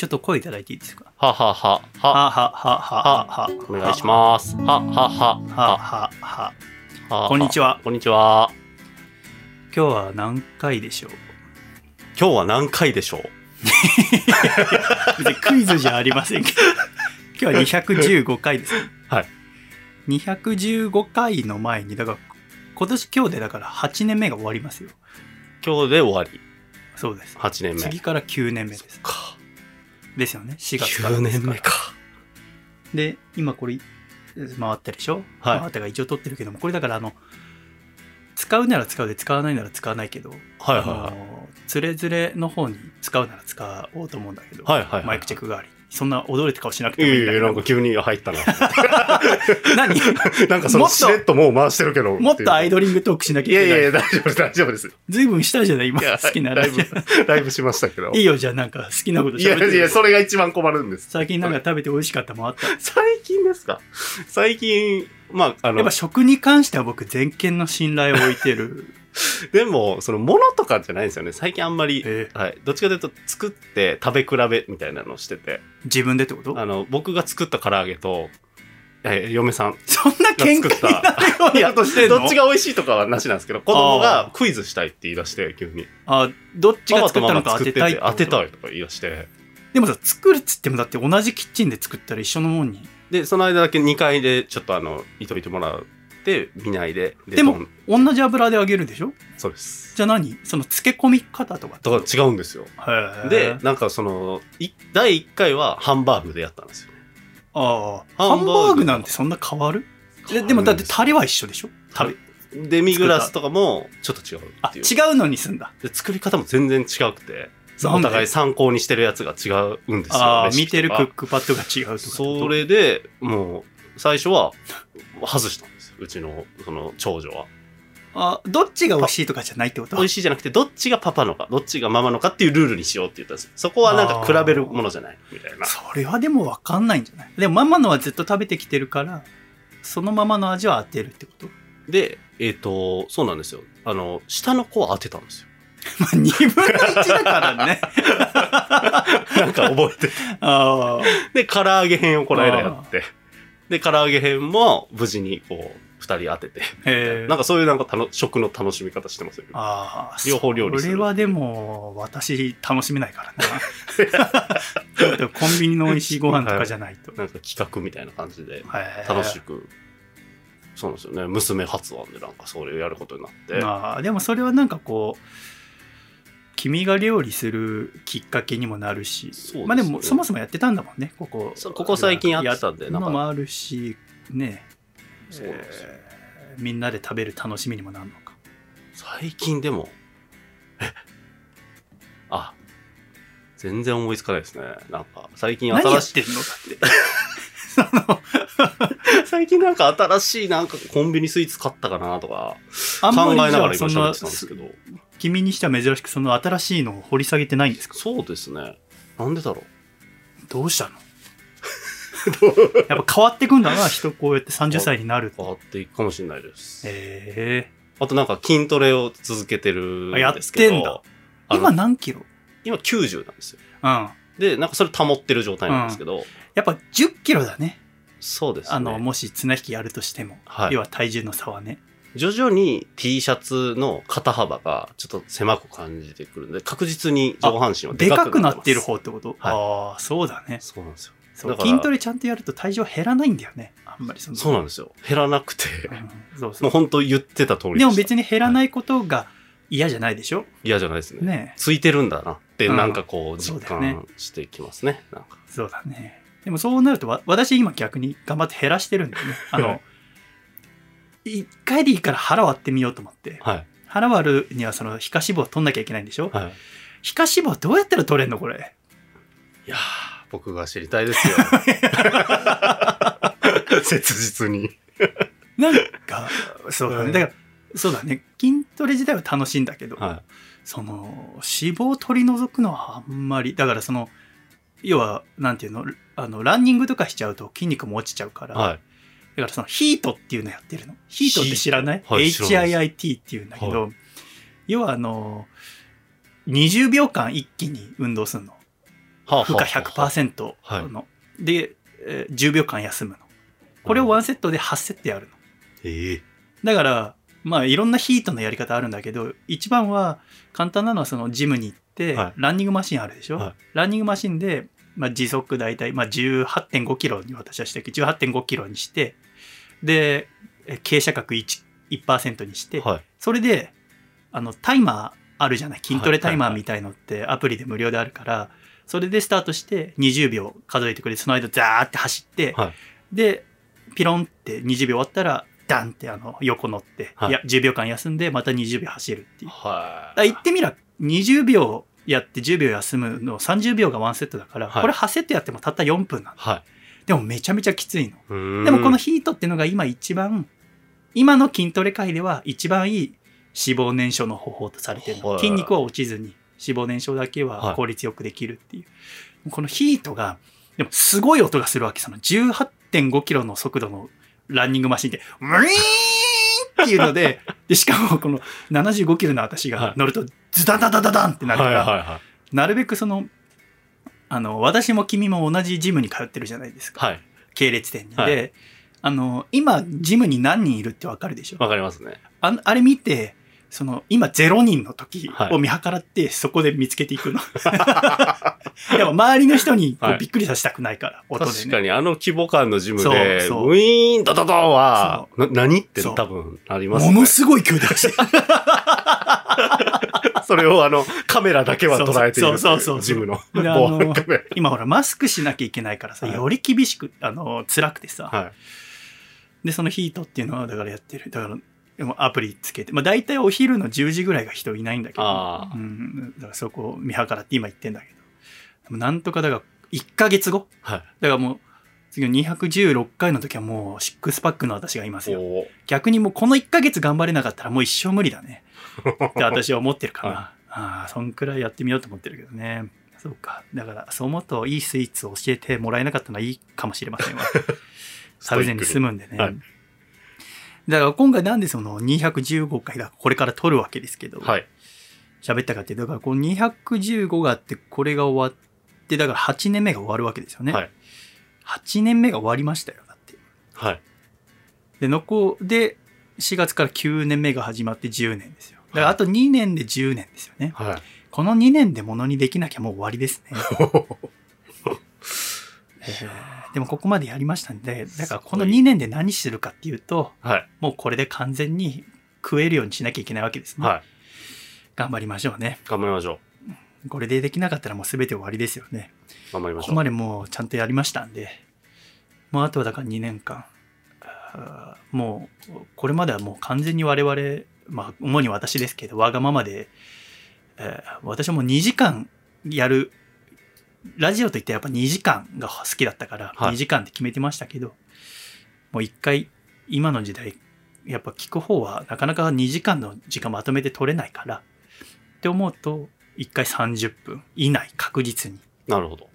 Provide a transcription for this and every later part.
ちょっと声いただいていいですか？ははは、は、はははははお願いします。は、は、は、ははは。こんにちは。こんにちは。今日は何回でしょう？今日は何回でしょう？クイズじゃありませんけど今日は215回ですねはい215回の前にだから今年今日でだから8年目が終わりますよ今日で終わり。そうです8年目。次から9年目ですか。ですよね4月から9ですから年目か。で今これ回ったでしょ、はい回ったが一応取ってるけどもこれだからあの使うなら使うで使わないなら使わないけど、はいはいはあのつれづれの方に使うなら使おうと思うんだけど、い。はいはいはい。マイクチェック代わりにそんな驚いた顔しなくていやいや、もいいんだけどなんか急に入ったな。何？なんかそのしれっともう回してるけど。もっとアイドドリングトークしなきゃいけないいやいやいや、大丈夫です、大丈夫です。ずいぶんしたじゃない？今いや、好きなライブ、ライブしましたけど。オいいよじゃあなんか好きなこといや喋っていや、それが一番困るんです。最近なんか食べて美味しかったもんあった？や最近ですか？最近、まあ、あのっぱ、食に関しては僕全権の信頼を置いてる でも、その、ものとかじゃないんですよね。最近あんまり、えはい。どっちかというと、作って食べ比べみたいなのをしてて、自分でってこと？あの、僕が作った唐揚げと、えー嫁さん そんな喧嘩になるような。こ としてんの？どっちが美味しいとかはなしなんですけど、子供がクイズしたいって言い出して、急に。あどっちが作ったのか当てたい当てたいいとか言い出して。でもさ作るっつってもだって同じキッチンで作ったら一緒のもんに。で、その間だけ2階でちょっとあの、いといてもらって、見ないで。でも同じ油で揚げるでしょ？そうです。じゃあ何？その漬け込み方とかだか？ら違うんですよ。で、なんかその、い第1回はハンバーグでやったんですよね。ああハンバーグなんてそんな変わる？ですででもだってタレは一緒でしょ？タレデミグラスとかもちょっと違うあっていう。違うのにすんだで作り方も全然違くて、お互い参考にしてるやつが違うんですよ。見てるクックパッドが違うとかそれでもう、最初は外したん。うちの、その、長女は。あどっちが美味しいとかじゃないってこと？美味しいじゃなくて、どっちがパパのか、どっちがママのかっていうルールにしようって言ったんですよ。そこはなんか比べるものじゃないみたいな。それはでも分かんないんじゃない？でもママのはずっと食べてきてるからそのままの味は当てるってこと？で、えっ、と、そうなんですよ。あの、下の子は当てたんですよ。まあ2分の1だからねなんか覚えて。ああで、唐揚げ編をこの間やって。で、唐揚げ編も無事にこう、二人当てて。なんかそういうなんか食の楽しみ方してますよね。ああ両方料理する。それはでも私楽しめないからな。コンビニの美味しいご飯とかじゃないと、なんか企画みたいな感じで楽しく。そうなんですよね。娘発案でなんかそれをやることになって。ああでもそれはなんかこう君が料理するきっかけにもなるし、ね。まあでもそもそもやってたんだもんね。ここここ最近やってたんでやのもあるしね。そうなんですよ。えーみんなで食べる楽しみにもなるのか。最近でも、え？あ、全然思いつかないですね。なんか、最近新しい、ってんの？だって最近なんか新しいなんかコンビニスイーツ買ったかなとか考えながら今喋ってたんですけど。君にしては珍しくその新しいのを掘り下げてないんですか？そうですね。なんでだろどうしたの？やっぱ変わってくんだな人こうやって30歳になるう変わっていくかもしれないです。え。あとなんか筋トレを続けてるんですけど。てんだ。今何キロ？今90なんですよ。うん。で、なんかそれ保ってる状態なんですけど、やっぱ10キロだね。そうですね。あのもし綱引きやるとしても、はい。要は体重の差はね。徐々に T シャツの肩幅がちょっと狭く感じてくるんで、確実に上半身はででかかくなってる方ってこと、はい。ああそうだね。そうなんですよ。そう筋トレちゃんとやると体重は減らないんだよね。あんまりそのそうなんですよ。減らなくて、うん。そうそう。もう本当言ってた通りでもした別に減らないことが嫌じゃないでしょ？嫌じゃないですね。ねついてるんだなって、うん。なんかこう実そうだよね。感してきますね。なんか。そうだね。でもそうなるとわ私今逆に頑張って減らしてるんだよね。あはの一回でいいから腹割ってみようと思って。はい。腹割るにはその皮下脂肪を取んなきゃいけないんでしょ？はい。皮下脂肪どうやったら取れんのこれ？いやー、僕が知りたいですよ。切実に。なんかそうだうんねだからそうだね筋トレ自体は楽しいんだけど、はその脂肪を取り除くのはあんまりだからその要はなんていうのあのランニングとかしちゃうと筋肉も落ちちゃうから、い。はい。だからそのヒートっていうのやってるの。ヒートって知らない、はい ?HIIT っていうんだけど、要はあの、20秒間一気に運動するの。負荷100%はい。の。で、えー10秒間休むの。これをワンセットで8セットやるの。ええ。だから、まあいろんなヒートのやり方あるんだけど、一番は簡単なのはそのジムに行って、はい。ランニングマシンあるでしょ、はい。ランニングマシンで、まあ、時速大体、まあ、18.5キロに私はしたけど、18.5キロにして、で、え傾斜角 1%, 1にして、はい。それで、あの、タイマーあるじゃない？筋トレタイマーみたいのってアプリで無料であるから、それでスタートして20秒数えてくれて、その間ザーって走って、はいで、ピロンって20秒終わったら、ダンってあの横乗って、はいい、や10秒間休んで、また20秒走るっていう。だはから言ってみりゃ、20秒やって10秒休むの30秒がワンセットだから、はいこれ8セットやってもたった4分なの。はでもめちゃめちゃきついの。でもこの、ヒートっていうのが今一番、今の筋トレ界では一番いい脂肪燃焼の方法とされてるの。はい筋肉は落ちずに脂肪燃焼だけは効率よくできるっていう。このヒートが、でもすごい音がするわけ。その18.5キロの速度のランニングマシンで、ウィーンっていうので、で、しかもこの75キロの私が乗るとズダダダダダンってなるから、はいはいはい。なるべくその、あの、私も君も同じジムに通ってるじゃないですか。はい。系列店に。はいで、あの、今、ジムに何人いるってわかるでしょ？わかりますね。ああれ見て、その、今0人の時はいを見計らって、そこで見つけていくの。でも周りの人にこはいうびっくりさせたくないから、音でね。確かにあの規模感のジムそうで、そうウィーンドドドンは、な何って多分ありますね。ものすごい勢いで走る。それをあの、カメラだけは捉えている。そうそうジムの今ほら、マスクしなきゃいけないからさ、はいより厳しく、あの、辛くてさ。ラ。はい。で、そのヒートっていうのは、だからやってる。だから、アプリつけて、まあ大体お昼の10時ぐらいが人いないんだけど、うん、だからそこを見計らって今言ってんだけど、なんとかだから1ヶ月後？はい。だからもう、次の216回の時はもうシックスパックの私がいますよ。逆にもうこの1ヶ月頑張れなかったらもう一生無理だね。って私は思ってるかな。はああ、そんくらいやってみようと思ってるけどね。そうか。だから、そう思うといいスイーツを教えてもらえなかったのはいいかもしれませんわ。サウゼンに住むんでね。はいだから今回なんでその215回だ、これから撮るわけですけど、はい。喋ったかっていうと、だからこの215があって、これが終わって、だから8年目が終わるわけですよね。はい。8年目が終わりましたよ、だって。はい。で、残で、4月から9年目が始まって10年ですよ。だからあと2年で10年ですよね。はい。この2年でものにできなきゃもう終わりですね。えーでもここまでやりましたんで、だからこの2年で何するかっていうと、はい。もうこれで完全に食えるようにしなきゃいけないわけですね。はい。頑張りましょうね。頑張りましょこれでできなかったらもう全て終わりですよね。う。頑張りましょう。ここまでもうちゃんとやりましたんで、もうあとはだから2年間、もうこれまではもう完全に我々、まあ主に私ですけど、わがままで、えー私はもう2時間やる、ラジオといってやっぱ2時間が好きだったから、はい2時間って決めてましたけど、もう一回、今の時代、やっぱ聞く方はなかなか2時間の時間まとめて取れないから、って思うと、1回30分以内確実に。なるほど。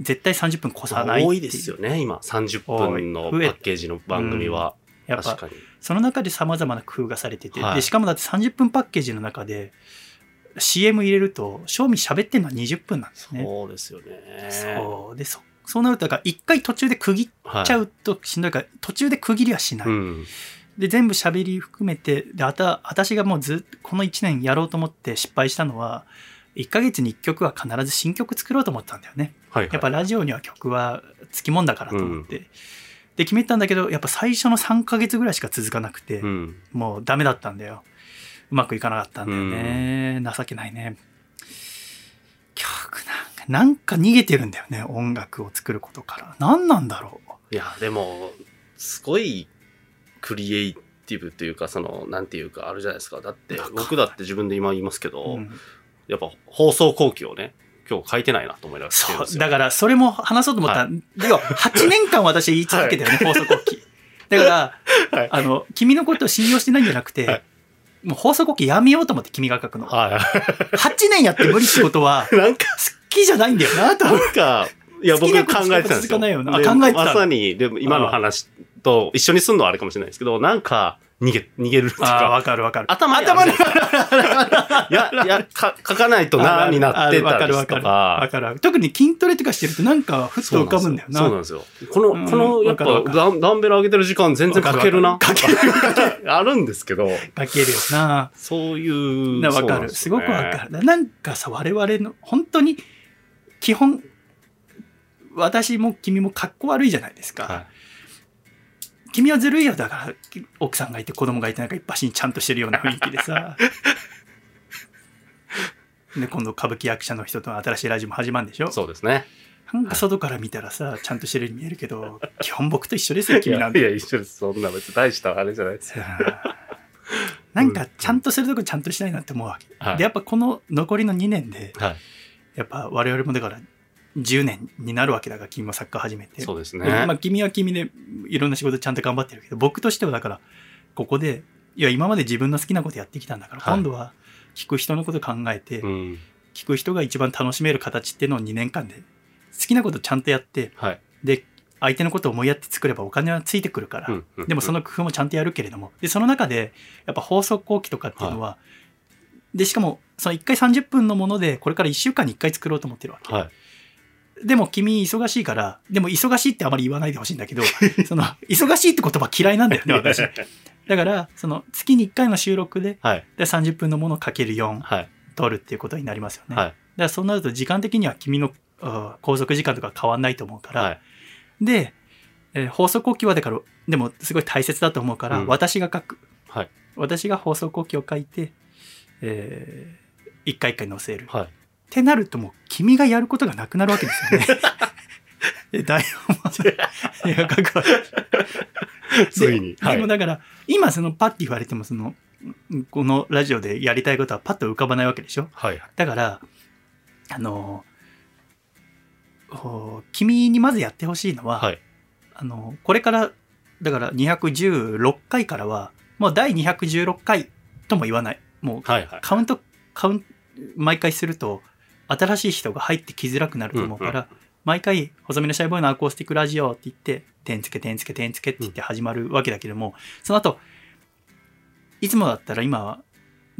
絶対30分越さないいう多いですよね、今。30分のパッケージの番組は。やっぱ。その中で様々な工夫がされてて、はいでしかもだって30分パッケージの中で CM 入れると賞味喋ってんのは20分なんですね。そうですよね。そうでそそうなるとだから一回途中で区切はっちゃうとしんどいから、途中で区切りはしない。うん。で全部喋り含めてであた私がもうずっとこの1年やろうと思って失敗したのは1ヶ月に1曲は必ず新曲作ろうと思ったんだよね。はい。やっぱラジオには曲はつきもんだからと思って。で、決めたんだけど、やっぱ最初の3ヶ月ぐらいしか続かなくて、うん。もうダメだったんだよ。うまくいかなかったんだよね。情けないね。曲なんか、なんか逃げてるんだよね。音楽を作ることから。何なんだろう。いや、でも、すごいクリエイティブっていうか、その、なんていうか、あるじゃないですか。だって僕だって自分で今言いますけど、うんやっぱ放送後期をね、今日書いてないなと思いながらそう。だから、それも話そうと思った。でも、8年間私言い続けてるね、放送後期。だから、はいあの、君のことを信用してないんじゃなくて、はいもう放送後期やめようと思って君が書くの。は8年やって無理ってことは、い。なんか、好きじゃないんだよなと。なんか、いや、僕考えてたんですよ。考えてたまさに、でも今の話と一緒にすんのはあれかもしれないですけど、なんか、逃げ、逃げるっていうああ、か、わかるわかる。頭にあ頭にいいや、いや、か書かないとな、になってわたりとかるわかる。特に筋トレとかしてるとなんかふっと浮かぶんだよな。そうなんですよ。この、うんこの、やっぱダン、ダンベル上げてる時間全然かけるな。かける。あるんですけど、かけるよな。そういう。なわかる。すごくわかる。なんかさ、我々の、本当に、基本、私も君もかっこ悪いじゃないですか。は君はずるいよ。だから、奥さんがいて子供がいてなんか一発にちゃんとしてるような雰囲気でさ。で、今度歌舞伎役者の人との新しいラジオも始まるんでしょい。そうですね。なんか外から見たらさ、ちゃんとしてるように見えるけど、基本僕と一緒ですよ、君なんて。いや、一緒です。そんな別に大したあれじゃないですよ。なんかちゃんとするとこちゃんとしたいなって思うわけ。はいで、やっぱこの残りの2年で、はい。やっぱ我々もだから10年になるわけだから、君もサッカー始めて。そうですでね。まあ君は君でいろんな仕事ちゃんと頑張ってるけど、僕としてはだから、ここで、いや、今まで自分の好きなことやってきたんだから、はい今度は聞く人のこと考えて、うん。聞く人が一番楽しめる形っていうのを2年間で、好きなことちゃんとやって、はい。で、相手のことを思いやって作ればお金はついてくるから、うんうんでもその工夫もちゃんとやるけれども、で、その中で、やっぱ放送後期とかっていうのは、で、しかも、その1回30分のもので、これから1週間に1回作ろうと思ってるわけ。はい。でも君忙しいから、でも忙しいってあまり言わないでほしいんだけど、その、忙しいって言葉嫌いなんだよね、私。だから、その、月に1回の収録で、はい。で30分のものをかける4はい。取るっていうことになりますよね。はい。だからそうなると時間的には君のあ拘束時間とか変わんないと思うから、はい。で、えー放送後期はだから、でもすごい大切だと思うから、うん私が書く。はい。私が放送後期を書いて、えー一回一回載せる。っはい。てなるともう君がやることがなくなるわけですよね。で、台本も ついに。はいでも。だから、今そのパッて言われても、その、んこのラジオでやりたいことはパッと浮かばないわけでしょ？はい。だから、あの、君にまずやってほしいのは、はい。あの、これから、だから216回からは、もう第216回とも言わない。もうはい。はい。カウント、カウント、毎回すると、新しい人が入ってきづらくなると思うから、うん毎回、細身のシャイボーイのアコースティックラジオって言って、点付け、点付け、点付けって言って始まるわけだけども、その後、いつもだったら今は、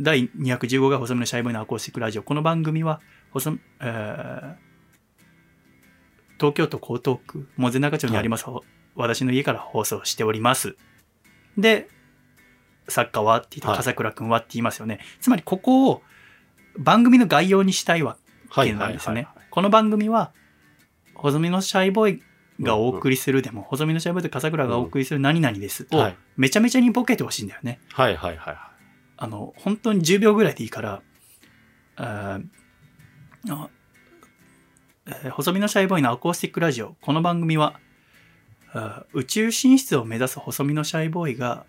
第215が細身のシャイボーイのアコースティックラジオ。この番組は、細、えー東京都江東区、門前仲町にあります、私の家から放送しております。で、作家はって言って、はい笠倉くんはって言いますよね。つまり、ここを番組の概要にしたいわはい。けなんですよね。はい。この番組は、細身のシャイボーイがお送りするでも、細身のシャイボーイと笠倉がお送りする何々ですをはい。めちゃめちゃにボケてほしいんだよね。はい。はい。はい。あの、本当に10秒ぐらいでいいから、あーあえー細身のシャイボーイのアコースティックラジオ。この番組は、宇宙進出を目指す細身のシャイボーイが、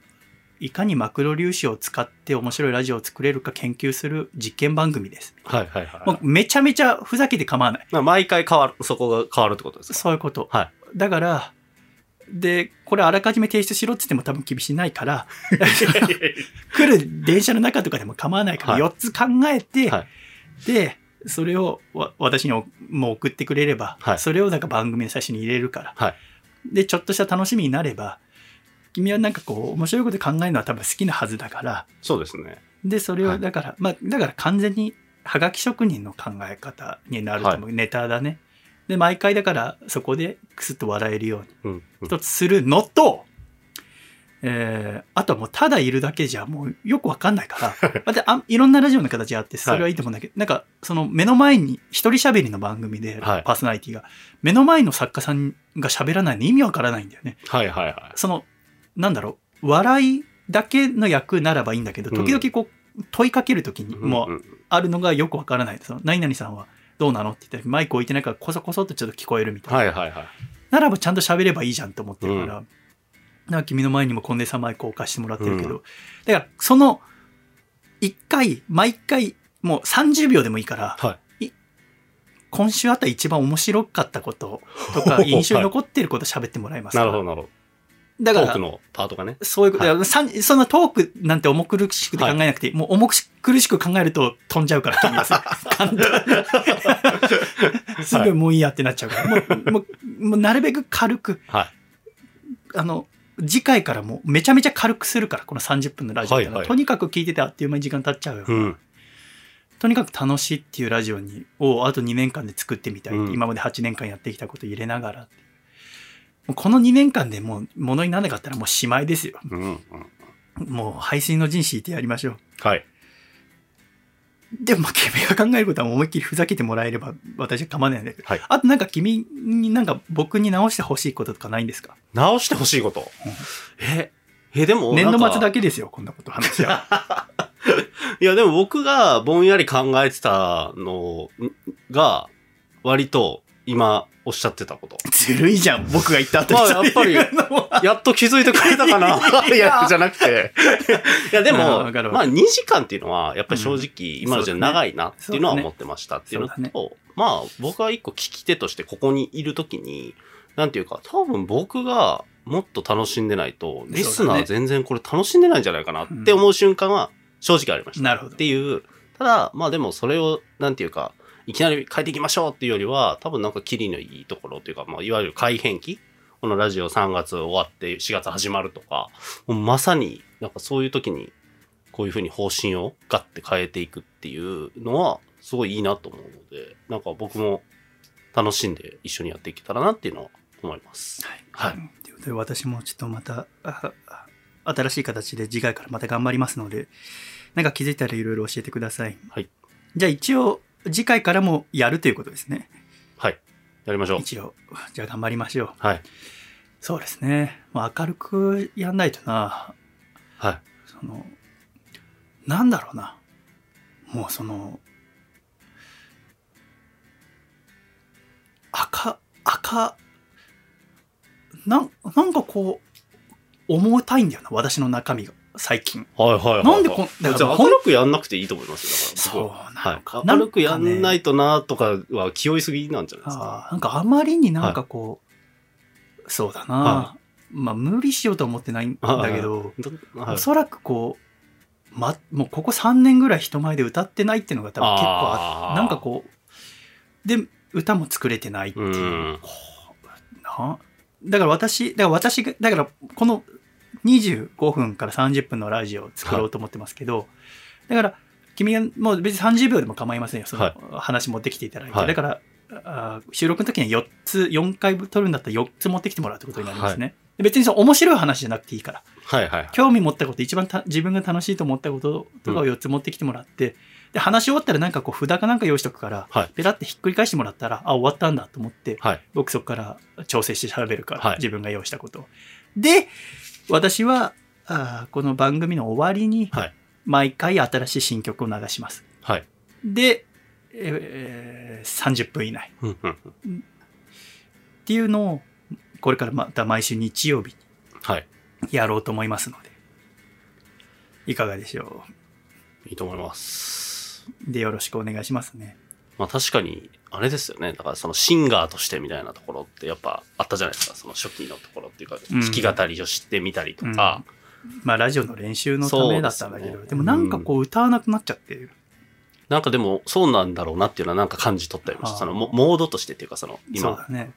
いかにマクロ粒子を使って面白いラジオを作れるか研究する実験番組です。はい。はい。はい。もうめちゃめちゃふざけて構わない。まあ毎回変わる、そこが変わるってことですかそういうこと。はいだから、で、これあらかじめ提出しろって言っても多分厳しいないから、来る電車の中とかでも構わないから、はい4つ考えて、はいで、それをわ私におもう送ってくれれば、はいそれをなんか番組の最初に入れるから、はいで、ちょっとした楽しみになれば、君はなんかこう、面白いこと考えるのは多分好きなはずだから、そうですね。で、それはいをだから、まあ、だから完全にはがき職人の考え方になると思う。ネタだね。で、毎回だからそこでクスッと笑えるようにうん。うん一つするのと、えー、あとはもうただいるだけじゃもうよくわかんないから、またあいろんなラジオの形あってそれはいいと思うんだけど、なんかその目の前に一人喋りの番組で、はいパーソナリティが、目の前の作家さんが喋らないの意味わからないんだよね。はい。はい。はい。その、なんだろう、笑いだけの役ならばいいんだけど、時々こう、問いかけるときにもうんあるのがよくわからない。その、何々さんはどうなのって言ったら、マイク置いてないからこそこそっとちょっと聞こえるみたいな。はい。はい。はい。ならばちゃんと喋ればいいじゃんと思ってるから、なんか君の前にもコンデンサーマイクを貸してもらってるけど、うだから、その、一回、毎回、もう30秒でもいいから、はい今週あった一番面白かったこととか、はい印象に残ってること喋ってもらいますか？なるほど、なるほだから、トークのパートがね。そういうこと、はい。そんなトークなんて重苦しくて考えなくて、もう重苦しく考えると飛んじゃうから、す。ぐもういいやってなっちゃうから。もう、もう、もうなるべく軽く、はい。あの、次回からもうめちゃめちゃ軽くするから、この30分のラジオってのは。はいはい。とにかく聞いててあっという間に時間経っちゃうよ。うん。とにかく楽しいっていうラジオにをあと2年間で作ってみたい、うん。今まで8年間やってきたこと入れながらこの2年間でもうものにならなかったらもうしまいですようん。うん。もう排水の陣敷いてやりましょうはい。でもまあ君が考えることは思いっきりふざけてもらえれば私は構わないんだけど、はいあとなんか君になんか僕に直してほしいこととかないんですか？直してほしいこと？え、え、でも、年度末だけですよこんなこと話は いや、でも僕がぼんやり考えてたのが、割と今おっしゃってたこと。ずるいじゃん僕が言った後に。まあやっぱりやっと気づいてくれたかないやじゃなくて。いや、であも、まあ2時間っていうのは、やっぱり正直、今の時代長いなっていうのは思ってましたっていうのと、まあ僕は一個聞き手としてここにいるときに、なんていうか、多分僕がもっと楽しんでないと、リスナー全然これ楽しんでないんじゃないかなって思う瞬間は正直ありました。なるほど。っていう、ただ、まあでもそれを、なんていうか、いきなり変えていきましょうっていうよりは、多分なんかキリのいいところというか、まあいわゆる改変期？このラジオ3月終わって4月始まるとか、もうまさになんかそういう時にこういうふうに方針をガッて変えていくっていうのはすごいいいなと思うので、なんか僕も楽しんで一緒にやっていけたらなっていうのは思います。はい。はいということで、私もちょっとまた、新しい形で次回からまた頑張りますので、なんか気づいたらいろいろ教えてください。はい。じゃあ一応、次回からもやるということですね。はい。やりましょう。一応。じゃあ頑張りましょう。はい。そうですね。まあ、明るくやんないとな、はい。その、なんだろうな。もうその、赤、赤、なん、なんかこう、重たいんだよな、私の中身が、最近。はいはいはいはい。なんでこんだ別からに明るくやんなくていいと思います？よ。そうだからなのか。はい。明るくやんんかねないとなとかは気負いすぎなんじゃないですか？あーなんかあまりになんかこう、そうだな、はまあ無理しようとは思ってないんだけど、どはいおそらくこう、ま、もうここ3年ぐらい人前で歌ってないっていうのが多分結構あなんかこう、で、歌も作れてないっていう。うだから私、だから私が、だからこの25分から30分のラジオを作ろうと思ってますけど、だから君がもう別に30秒でも構いませんよ。そのはい話持ってきていただいて。はいだから、あー収録の時には4つ、4回撮るんだったら4つ持ってきてもらうってことになりますね。で別にその面白い話じゃなくていいから。はいはいはい。興味持ったこと、一番た自分が楽しいと思ったこととかを4つ持ってきてもらって、で、話し終わったらなんかこう札かなんか用意しとくから、はいペラってひっくり返してもらったら、あ、終わったんだと思って、はい。僕そこから調整して喋るから、はい自分が用意したことを。で、私は、あーこの番組の終わりにはい、毎回新しい新曲を流します。はい。で、えー30分以内っていうのを、これからまた毎週日曜日にはい。やろうと思いますので、いかがでしょいいと思います。う。で、よろしくお願いしますね。まあ確かに、あれですよね。だからそのシンガーとしてみたいなところってやっぱあったじゃないですか。その初期のところっていうか、うん弾き語りを知ってみたりとか。まあ、ラジオの練習のためだったんだけど、で,、そうでもなんかこう歌わなくなっちゃって、なんかでもそうなんだろうなっていうのはなんか感じ取ったりました。そのモモードとしてっていうかそのそう今。だね。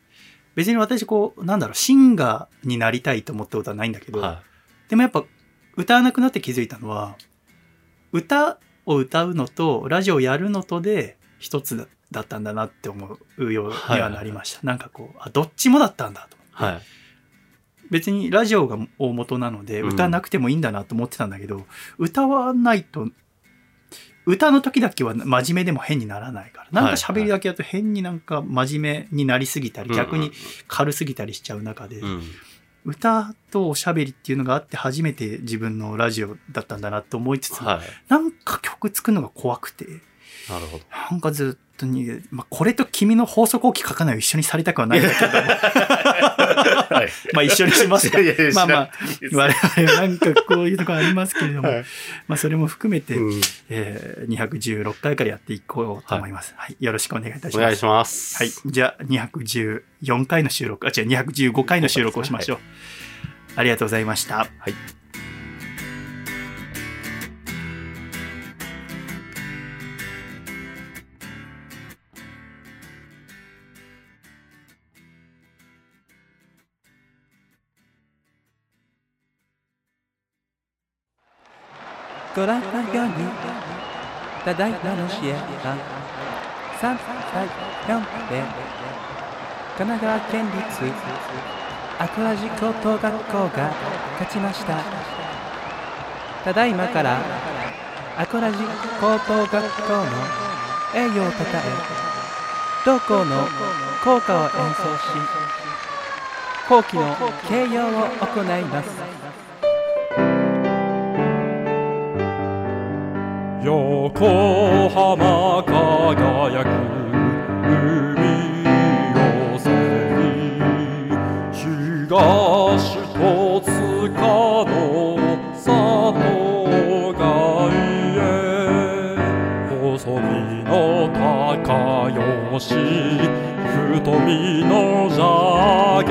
別に私こう、なんだろう、シンガーになりたいと思ったことはないんだけど、はでもやっぱ歌わなくなって気づいたのは、歌を歌うのとラジオをやるのとで一つだだったんだなって思うようにはなりました。なんかこう、あ、どっちもだったんだと。い。はい。別にラジオが大元なのでうん歌わなくてもいいんだなと思ってたんだけど、歌わないと歌の時だけは真面目でも変にならないからなんか喋りだけだと変になんか真面目になりすぎたり、逆に軽すぎたりしちゃう中で、うんうんうん。歌とおしゃべりっていうのがあって初めて自分のラジオだったんだなと思いつつ、はい。なんか曲作るのが怖くてなるほど。なんかずっとに、まあ、これと君の法則を書かないを一緒にされたくはないんだけどはい。まあ一緒にしますかいやいやまあまあ我々はなんかこういうところありますけれども、はいまあそれも含めて、うんえー216回からやっていこうと思います。はい。よろしくお願いいたします。お願いします。はい。じゃあ、214回の収録、あ、違う、215回の収録をしましょう。ありがとうございました。はい。ご覧のようにただいまの試合は3対4で神奈川県立アクアジ高等学校が勝ちました。ただいまからアコラジ高等学校の栄誉をたたえ同校の校歌を演奏し校旗の掲揚を行います。横浜輝く海を背に東戸塚の里街へ。細身の高吉太みの邪気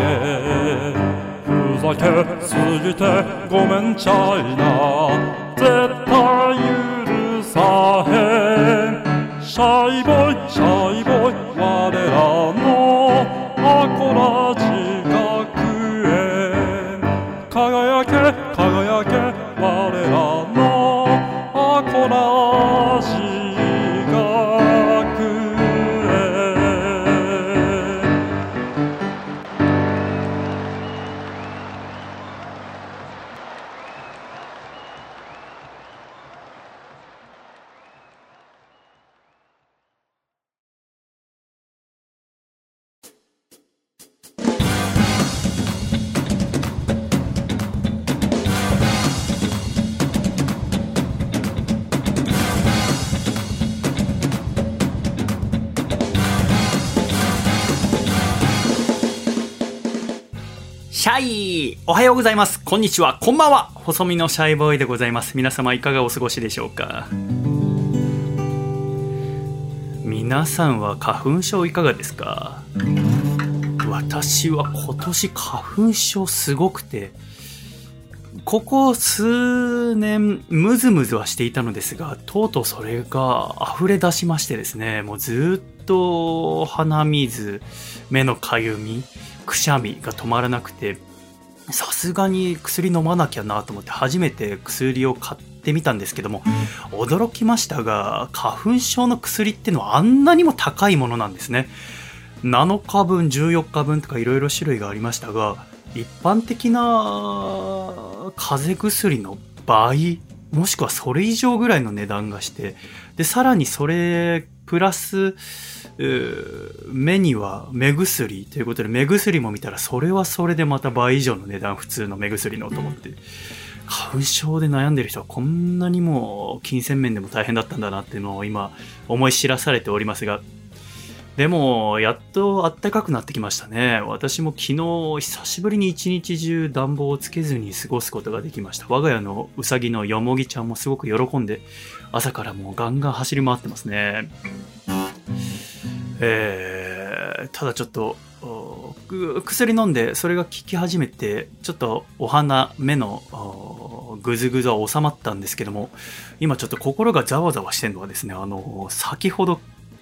ふざけすぎてごめんちゃいな。おはようございます。こんにちは。こんばんは。細身のシャイボーイでございます。皆様いかがお過ごしでしょうか皆さんは花粉症いかがですか？私は今年花粉症すごくて、ここ数年ムズムズはしていたのですが、とうとうそれが溢れ出しましてですね、もうずっと鼻水、目のかゆみ、くしゃみが止まらなくて、さすがに薬飲まなきゃなと思って初めて薬を買ってみたんですけども、驚きましたが、花粉症の薬ってのはあんなにも高いものなんですね。7日分、14日分とかいろいろ種類がありましたが、一般的な風邪薬の倍、もしくはそれ以上ぐらいの値段がして、で、さらにそれ、プラス、目には目薬ということで、目薬も見たらそれはそれでまた倍以上の値段、普通の目薬のと思って。花粉症で悩んでる人はこんなにも金銭面でも大変だったんだなっていうのを今思い知らされておりますが、でも、やっと暖かくなってきましたね。私も昨日、久しぶりに一日中暖房をつけずに過ごすことができました。我が家のうさぎのよもぎちゃんもすごく喜んで、朝からもうガンガン走り回ってますね。えー、ただちょっと、薬飲んでそれが効き始めて、ちょっとお鼻、目のぐずぐずは収まったんですけども、今ちょっと心がざわざわしてるのはですね、あの、先ほど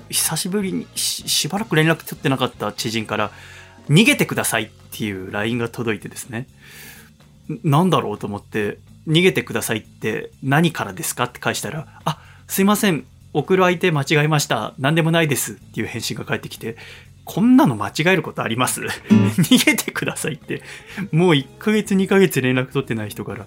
久しぶりにしばらく連絡取ってなかった知人から逃げてくださいっていう LINE が届いてですねんなんだろうと思って逃げてくださいって何からですかって返したらあすいません送る相手間違えました。何でもないです。っていう返信が返ってきてこんなの間違えることあります？逃げてくださいって。もう1ヶ月2ヶ月連絡取ってない人から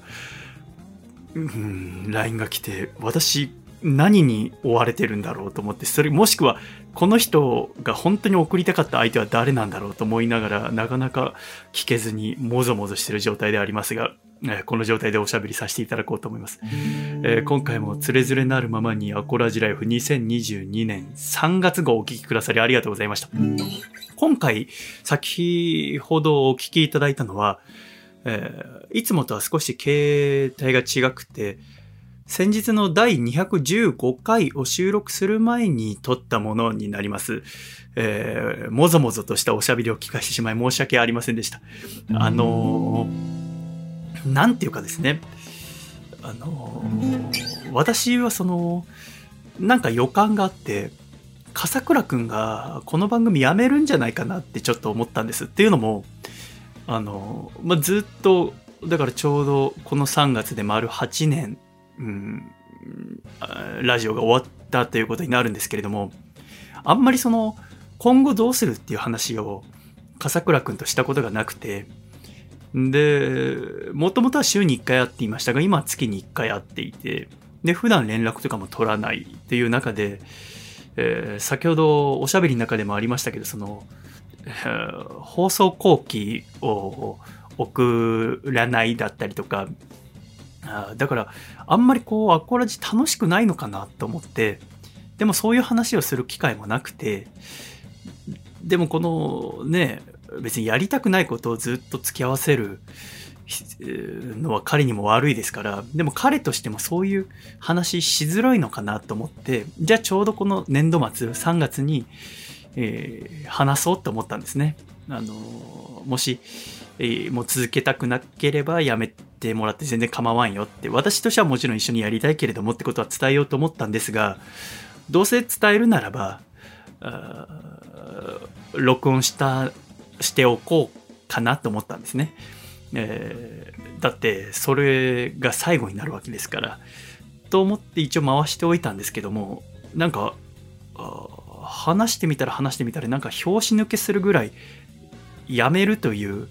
うん LINE が来て私何に追われてるんだろうと思ってそれもしくはこの人が本当に送りたかった相手は誰なんだろうと思いながらなかなか聞けずにもぞもぞしてる状態でありますがえーこの状態でおしゃべりさせていただこうと思います、えー今回もつれづれなるままにアコラジライフ2022年3月号お聞きくださりありがとうございました。今回先ほどお聞きいただいたのは、えーいつもとは少し形態が違くて先日の第215回を収録する前に撮ったものになります。えー、もぞもぞとしたおしゃべりを聞かせてしまい申し訳ありませんでした。あのーなんていうかですね、あの、私はその、なんか予感があって、笠倉くんがこの番組やめるんじゃないかなってちょっと思ったんです。っていうのも、あの、まあ、ずっと、だからちょうどこの3月で丸8年、うん、ラジオが終わったということになるんですけれども、あんまりその、今後どうするっていう話を笠倉くんとしたことがなくて、で、もともとは週に1回会っていましたが、今は月に1回会っていて、で、普段連絡とかも取らないっていう中で、えー先ほどおしゃべりの中でもありましたけど、その、えー放送後期を送らないだったりとか、だから、あんまりこう、アコラジ楽しくないのかなと思って、でもそういう話をする機会もなくて、でもこのね、別にやりたくないことをずっと付き合わせるのは彼にも悪いですから、でも彼としてもそういう話しづらいのかなと思って、じゃあちょうどこの年度末、3月に、えー話そうと思ったんですね。あのもし、もう続けたくなければやめてもらって全然構わんよって、私としてはもちろん一緒にやりたいけれどもってことは伝えようと思ったんですが、どうせ伝えるならば、録音した、しておこうかなと思ったんですね。えーだってそれが最後になるわけですからと思って一応回しておいたんですけどもなんか話してみたら話してみたらなんか拍子抜けするぐらいやめるという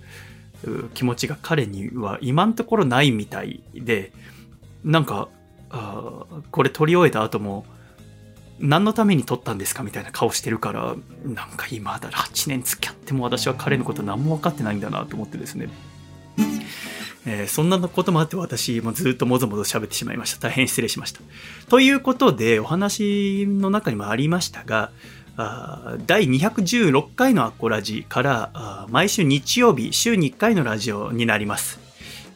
気持ちが彼には今のところないみたいでなんかあこれ撮り終えた後も何のために撮ったんですかみたいな顔してるからなんか今だら8年付き合っても私は彼のこと何も分かってないんだなと思ってですねえーそんなこともあって私もずっともぞもぞ喋ってしまいました。大変失礼しました。ということで、お話の中にもありましたが、第216回のアコラジから毎週日曜日、週に1回のラジオになります。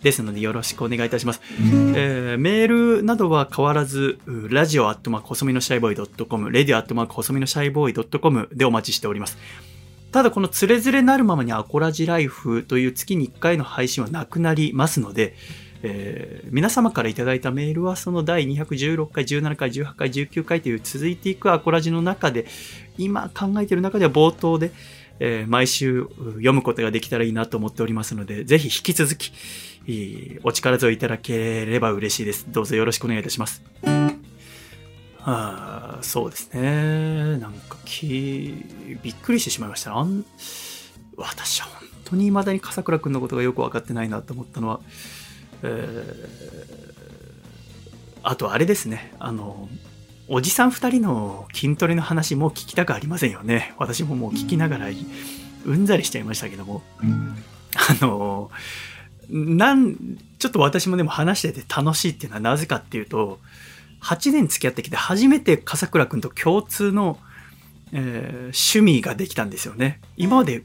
ですのでよろしくお願いいたします。えーメールなどは変わらず、うラジオアットマーク細身のシャイボーイ .com、レディオアットマーク細身のシャイボーイ .com でお待ちしております。ただこのつれづれなるままにアコラジライフという月に1回の配信はなくなりますので、えー皆様からいただいたメールはその第216回、17回、18回、19回という続いていくアコラジの中で、今考えている中では冒頭で、えー毎週読むことができたらいいなと思っておりますので、ぜひ引き続き、お力添えいただければ嬉しいです。どうぞよろしくお願いいたします。あ、そうですね。なんかき、びっくりしてしまいました。あん私は本当に未だに笠倉くんのことがよく分かってないなと思ったのは、えーあとあれですね。あの、おじさん二人の筋トレの話もう聞きたくありませんよね。私ももう聞きながらうんざりしちゃいましたけども。あの、なん、ちょっと私もでも話してて楽しいっていうのはなぜかっていうと、8年付き合ってきて初めて笠倉くんと共通の、えー趣味ができたんですよね。今まで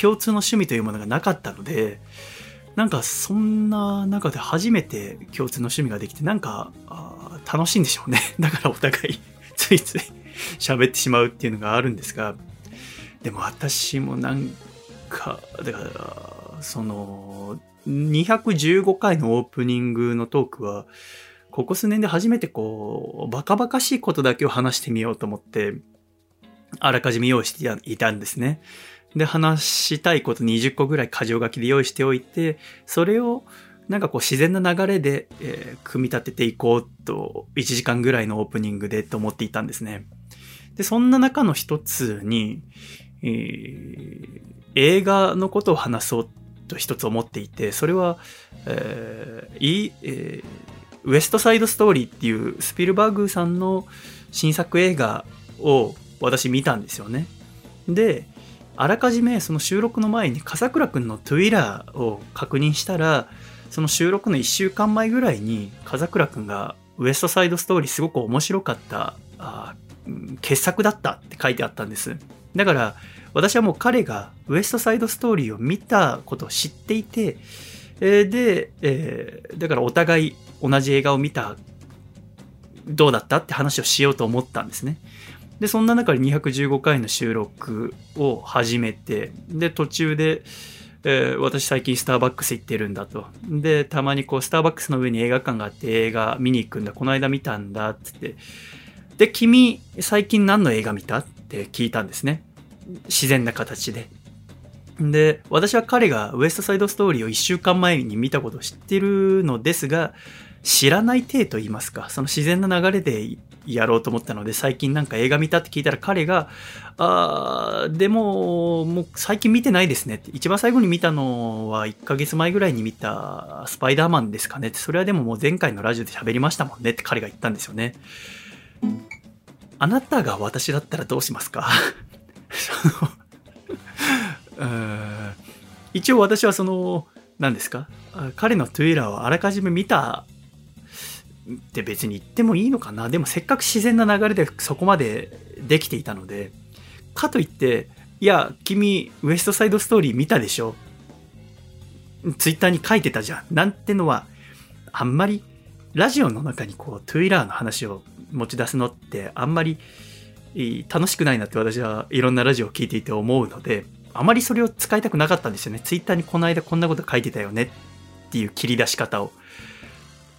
共通の趣味というものがなかったので、なんかそんな中で初めて共通の趣味ができて、なんか楽しいんでしょうね。だからお互いついつい喋ってしまうっていうのがあるんですが、でも私もなんか、だから、その、215回のオープニングのトークは、ここ数年で初めてこう、バカバカしいことだけを話してみようと思って、あらかじめ用意していたんですね。で、話したいこと20個ぐらい箇条書きで用意しておいて、それをなんかこう自然な流れで、えー組み立てていこうと、1時間ぐらいのオープニングでと思っていたんですね。で、そんな中の一つに、えー映画のことを話そうと一つ思っていて、それは、えーえーウエストサイドストーリーっていうスピルバーグさんの新作映画を私見たんですよね。で、あらかじめその収録の前に笠倉くんの Twitter を確認したら、その収録の1週間前ぐらいに笠倉くんがウエストサイドストーリーすごく面白かった、あ傑作だったって書いてあったんです。だから私はもう彼がウエストサイドストーリーを見たことを知っていて、えーで、えーだからお互い同じ映画を見た、どうだったって話をしようと思ったんですね。で、そんな中で215回の収録を始めて、で、途中で、えー私最近スターバックス行ってるんだと。で、たまにこう、スターバックスの上に映画館があって映画見に行くんだ。この間見たんだってって。で、君、最近何の映画見たって聞いたんですね。自然な形で。で、私は彼がウエストサイドストーリーを1週間前に見たことを知ってるのですが、知らない体と言いますか、その自然な流れでやろうと思ったので、最近なんか映画見たって聞いたら彼が、あーでも、もう最近見てないですねって。一番最後に見たのは1ヶ月前ぐらいに見たスパイダーマンですかねって。それはでももう前回のラジオで喋りましたもんねって彼が言ったんですよね。あなたが私だったらどうしますか？うん一応私はその、何ですか？彼のトゥイラーをあらかじめ見たって別に言ってもいいのかなでもせっかく自然な流れでそこまでできていたので、かといって、いや、君、ウエストサイドストーリー見たでしょツイッターに書いてたじゃん。なんてのは、あんまり、ラジオの中にこう、トゥイラーの話を持ち出すのって、あんまり、楽しくないなって私はいろんなラジオを聞いていて思うので、あまりそれを使いたくなかったんですよね。ツイッターにこの間こんなこと書いてたよねっていう切り出し方を。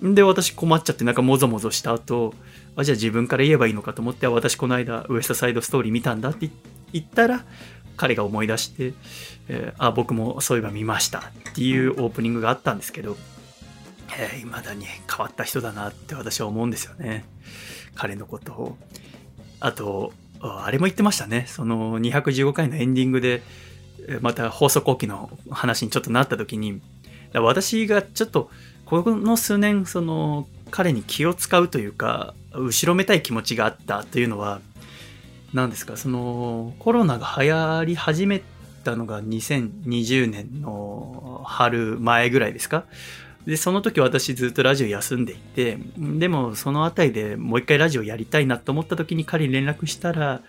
で、私困っちゃってなんかもぞもぞした後、あ、じゃあ自分から言えばいいのかと思って、あ私この間ウエストサイドストーリー見たんだって言ったら、彼が思い出して、えーあ、僕もそういえば見ましたっていうオープニングがあったんですけど、えー、未だに変わった人だなって私は思うんですよね。彼のことを。あと、ああれも言ってましたね。その215回のエンディングで、えーまた放送後期の話にちょっとなった時に、私がちょっと、この数年、その、彼に気を使うというか、後ろめたい気持ちがあったというのは、何ですか、その、コロナが流行り始めたのが2020年の春前ぐらいですか？で、その時私ずっとラジオ休んでいて、でもそのあたりでもう一回ラジオやりたいなと思った時に彼に連絡したら、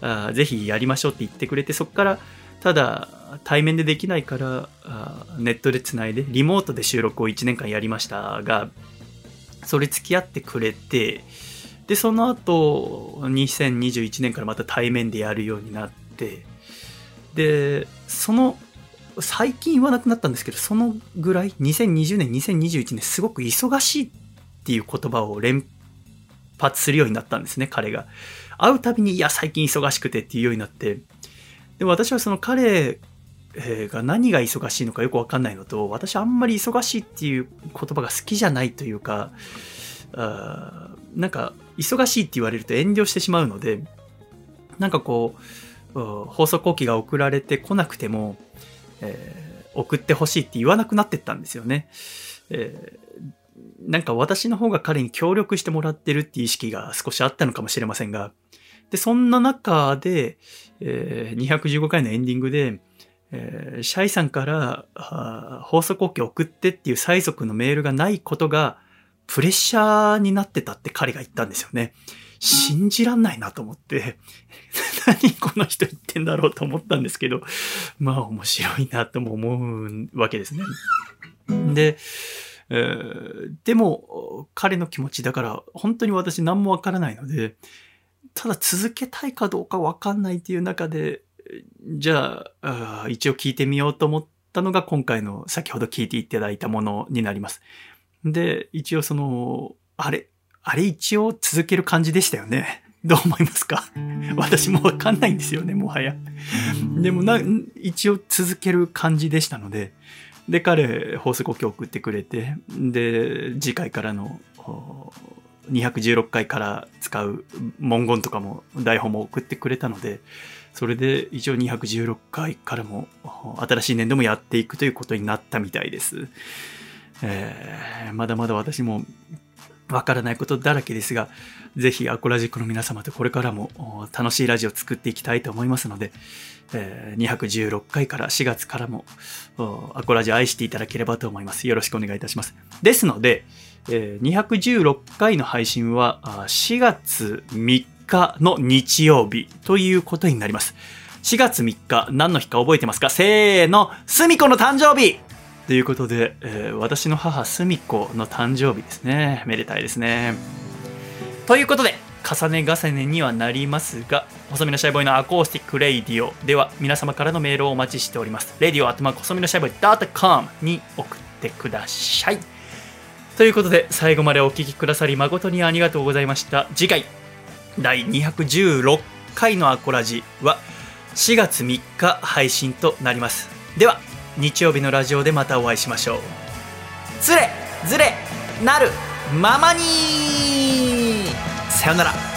あぜひやりましょうって言ってくれて、そこからただ対面でできないからあネットでつないでリモートで収録を1年間やりましたがそれ付き合ってくれてでその後2021年からまた対面でやるようになってでその最近言わなくなったんですけどそのぐらい2020年2021年すごく忙しいっていう言葉を連発するようになったんですね彼が。会うたびにいや最近忙しくてっていうようになって。でも私はその彼が何が忙しいのかよくわかんないのと、私あんまり忙しいっていう言葉が好きじゃないというか、あーなんか忙しいって言われると遠慮してしまうので、なんかこう、放送後期が送られてこなくても、えー送ってほしいって言わなくなってったんですよね。えーなんか私の方が彼に協力してもらってるっていう意識が少しあったのかもしれませんが、で、そんな中で、えー215回のエンディングで、えーシャイさんからあー放送後期送ってっていう催促のメールがないことがプレッシャーになってたって彼が言ったんですよね。信じらんないなと思って、何この人言ってんだろうと思ったんですけど、まあ面白いなとも思うわけですね。で、えーでも彼の気持ちだから本当に私何もわからないので、ただ続けたいかどうかわかんないっていう中で、じゃあ一応聞いてみようと思ったのが今回の先ほど聞いていただいたものになります。で、一応その、あれ、あれ一応続ける感じでしたよね。どう思いますか？私もわかんないんですよね、もはや。でもな、一応続ける感じでしたので、で、彼、放送後期送ってくれて、で、次回からの、お216回から使う文言とかも台本も送ってくれたので、それで一応216回からも新しい年度もやっていくということになったみたいです。えーまだまだ私もわからないことだらけですが、ぜひアコラジックの皆様とこれからも楽しいラジオを作っていきたいと思いますので、えー216回から4月からもアコラジ愛していただければと思います。よろしくお願いいたします。ですので、えー216回の配信は4月3日の日曜日ということになります。4月3日、何の日か覚えてますか？せーの、すみこの誕生日ということで、えー私の母すみこの誕生日ですね。めでたいですね。ということで、重ね重ねにはなりますが細身のシャイボーイのアコースティックレイディオでは皆様からのメールをお待ちしておりますレディオアットマーク細身のシャイボーイ .com に送ってくださいということで最後までお聞きくださり誠にありがとうございました次回第216回のアコラジは4月3日配信となります。では日曜日のラジオでまたお会いしましょう。ずれずれなるままにさよなら。